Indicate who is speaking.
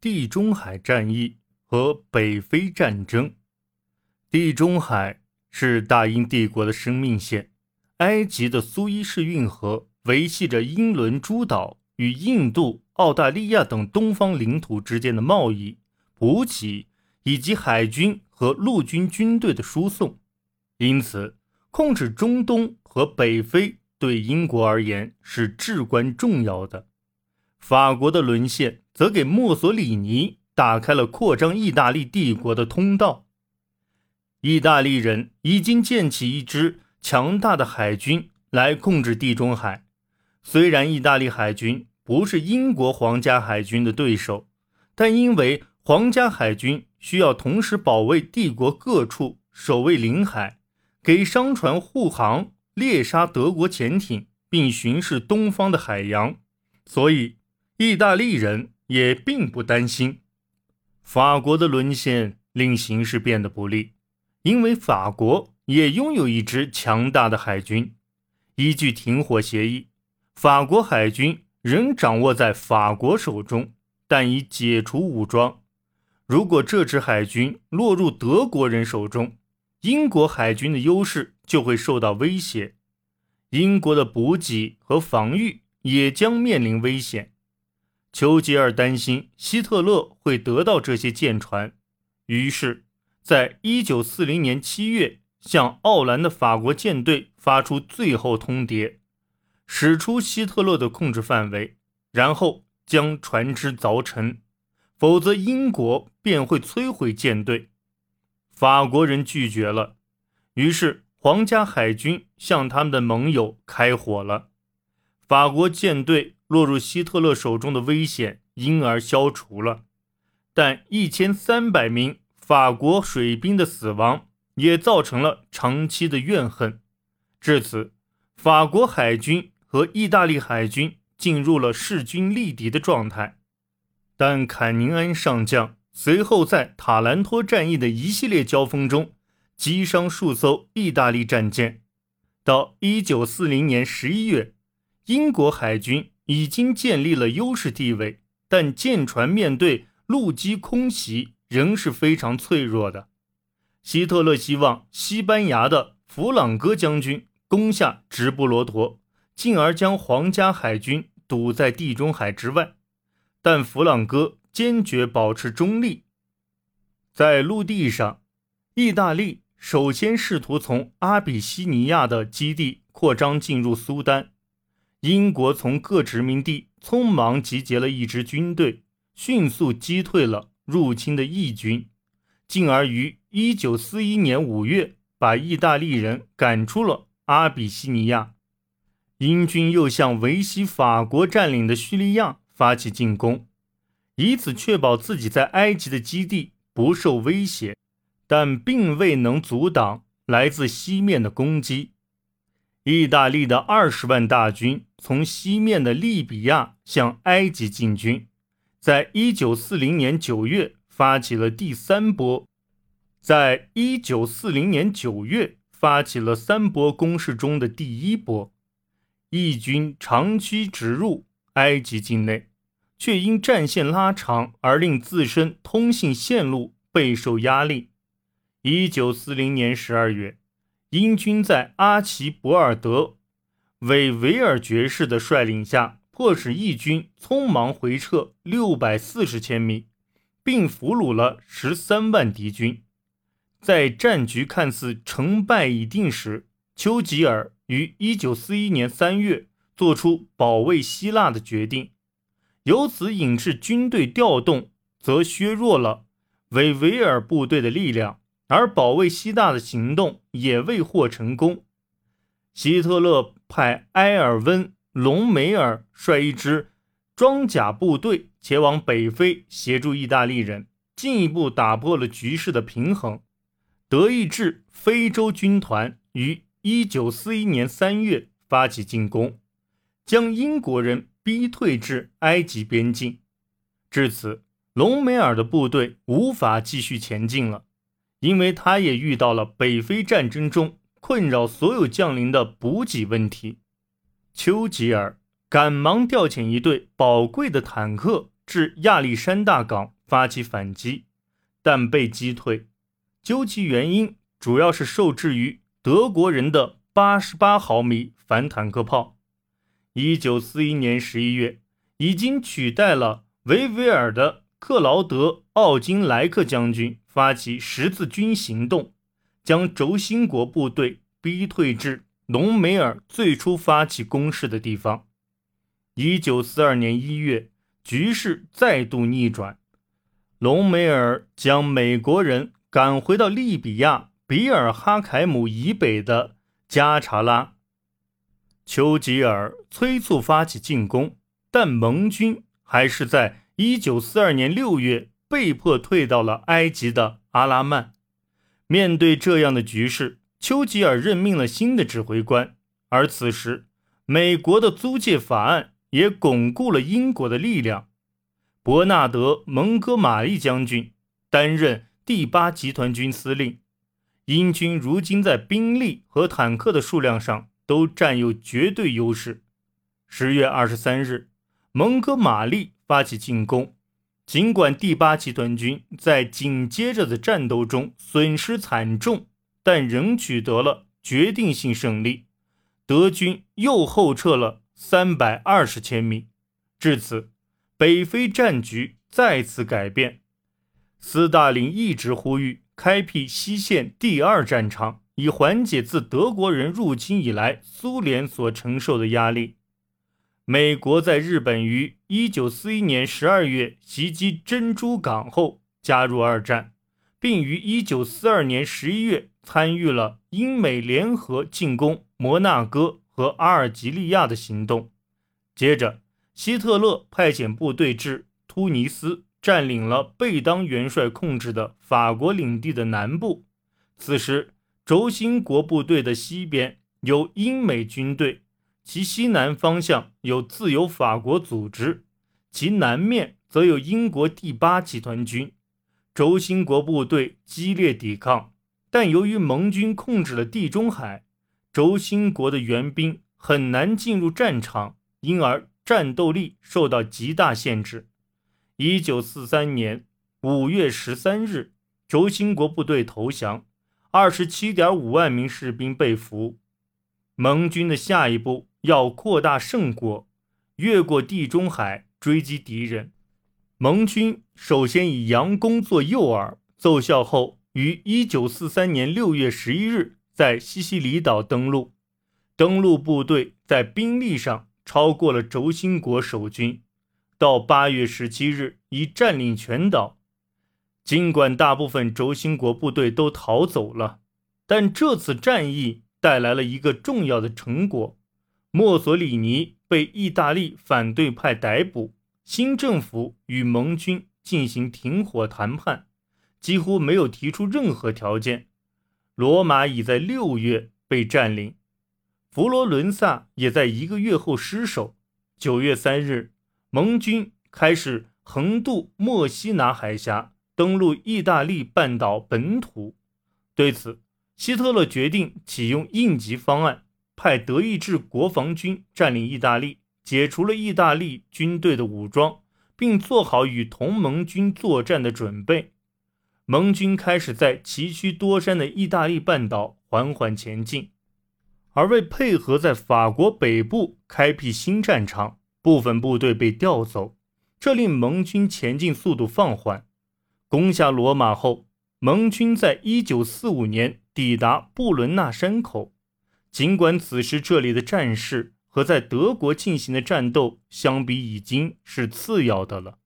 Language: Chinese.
Speaker 1: 地中海战役和北非战争。地中海是大英帝国的生命线，埃及的苏伊士运河维系着英伦诸岛与印度、澳大利亚等东方领土之间的贸易、补给以及海军和陆军军队的输送，因此控制中东和北非对英国而言是至关重要的。法国的沦陷则给墨索里尼打开了扩张意大利帝国的通道。意大利人已经建起一支强大的海军来控制地中海。虽然意大利海军不是英国皇家海军的对手，但因为皇家海军需要同时保卫帝国各处、守卫领海、给商船护航、猎杀德国潜艇，并巡视东方的海洋，所以。意大利人也并不担心法国的沦陷令形势变得不利，因为法国也拥有一支强大的海军。依据停火协议，法国海军仍掌握在法国手中，但已解除武装。如果这支海军落入德国人手中，英国海军的优势就会受到威胁，英国的补给和防御也将面临危险。丘吉尔担心希特勒会得到这些舰船，于是，在一九四零年七月，向奥兰的法国舰队发出最后通牒，驶出希特勒的控制范围，然后将船只凿沉，否则英国便会摧毁舰队。法国人拒绝了，于是皇家海军向他们的盟友开火了，法国舰队。落入希特勒手中的危险因而消除了，但一千三百名法国水兵的死亡也造成了长期的怨恨。至此，法国海军和意大利海军进入了势均力敌的状态。但坎宁安上将随后在塔兰托战役的一系列交锋中击伤数艘意大利战舰。到一九四零年十一月，英国海军。已经建立了优势地位，但舰船面对陆基空袭仍是非常脆弱的。希特勒希望西班牙的弗朗哥将军攻下直布罗陀，进而将皇家海军堵在地中海之外，但弗朗哥坚决保持中立。在陆地上，意大利首先试图从阿比西尼亚的基地扩张进入苏丹。英国从各殖民地匆忙集结了一支军队，迅速击退了入侵的义军，进而于1941年5月把意大利人赶出了阿比西尼亚。英军又向维西法国占领的叙利亚发起进攻，以此确保自己在埃及的基地不受威胁，但并未能阻挡来自西面的攻击。意大利的二十万大军从西面的利比亚向埃及进军，在一九四零年九月发起了第三波，在一九四零年九月发起了三波攻势中的第一波。义军长驱直入埃及境内，却因战线拉长而令自身通信线路备受压力。一九四零年十二月。英军在阿奇博尔德韦维尔爵士的率领下，迫使义军匆忙回撤六百四十千米，并俘虏了十三万敌军。在战局看似成败已定时，丘吉尔于一九四一年三月做出保卫希腊的决定，由此引致军队调动，则削弱了韦维尔部队的力量。而保卫希腊的行动也未获成功。希特勒派埃尔温·隆美尔率一支装甲部队前往北非协助意大利人，进一步打破了局势的平衡。德意志非洲军团于1941年3月发起进攻，将英国人逼退至埃及边境。至此，隆美尔的部队无法继续前进了。因为他也遇到了北非战争中困扰所有将领的补给问题，丘吉尔赶忙调遣一队宝贵的坦克至亚历山大港发起反击，但被击退。究其原因，主要是受制于德国人的八十八毫米反坦克炮。一九四一年十一月，已经取代了维维尔的克劳德·奥金莱克将军发起十字军行动，将轴心国部队逼退至隆美尔最初发起攻势的地方。一九四二年一月，局势再度逆转，隆美尔将美国人赶回到利比亚比尔哈凯姆以北的加查拉。丘吉尔催促发起进攻，但盟军还是在一九四二年六月被迫退到了埃及的阿拉曼。面对这样的局势，丘吉尔任命了新的指挥官，而此时，美国的租借法案也巩固了英国的力量。伯纳德·蒙哥马利将军担任第八集团军司令。英军如今在兵力和坦克的数量上都占有绝对优势。十月二十三日，蒙哥马利发起进攻。尽管第八集团军在紧接着的战斗中损失惨重，但仍取得了决定性胜利。德军又后撤了三百二十千米。至此，北非战局再次改变。斯大林一直呼吁开辟西线第二战场，以缓解自德国人入侵以来苏联所承受的压力。美国在日本于1941年12月袭击珍珠港后加入二战，并于1942年11月参与了英美联合进攻摩纳哥和阿尔及利亚的行动。接着，希特勒派遣部队至突尼斯，占领了贝当元帅控制的法国领地的南部。此时，轴心国部队的西边有英美军队。其西南方向有自由法国组织，其南面则有英国第八集团军。轴心国部队激烈抵抗，但由于盟军控制了地中海，轴心国的援兵很难进入战场，因而战斗力受到极大限制。一九四三年五月十三日，轴心国部队投降，二十七点五万名士兵被俘。盟军的下一步。要扩大胜果，越过地中海追击敌人。盟军首先以佯攻做诱饵，奏效后，于一九四三年六月十一日在西西里岛登陆。登陆部队在兵力上超过了轴心国守军，到八月十七日已占领全岛。尽管大部分轴心国部队都逃走了，但这次战役带来了一个重要的成果。墨索里尼被意大利反对派逮捕，新政府与盟军进行停火谈判，几乎没有提出任何条件。罗马已在六月被占领，佛罗伦萨也在一个月后失守。九月三日，盟军开始横渡墨西拿海峡，登陆意大利半岛本土。对此，希特勒决定启用应急方案。派德意志国防军占领意大利，解除了意大利军队的武装，并做好与同盟军作战的准备。盟军开始在崎岖多山的意大利半岛缓缓前进，而为配合在法国北部开辟新战场，部分部队被调走，这令盟军前进速度放缓。攻下罗马后，盟军在一九四五年抵达布伦纳山口。尽管此时这里的战事和在德国进行的战斗相比已经是次要的了。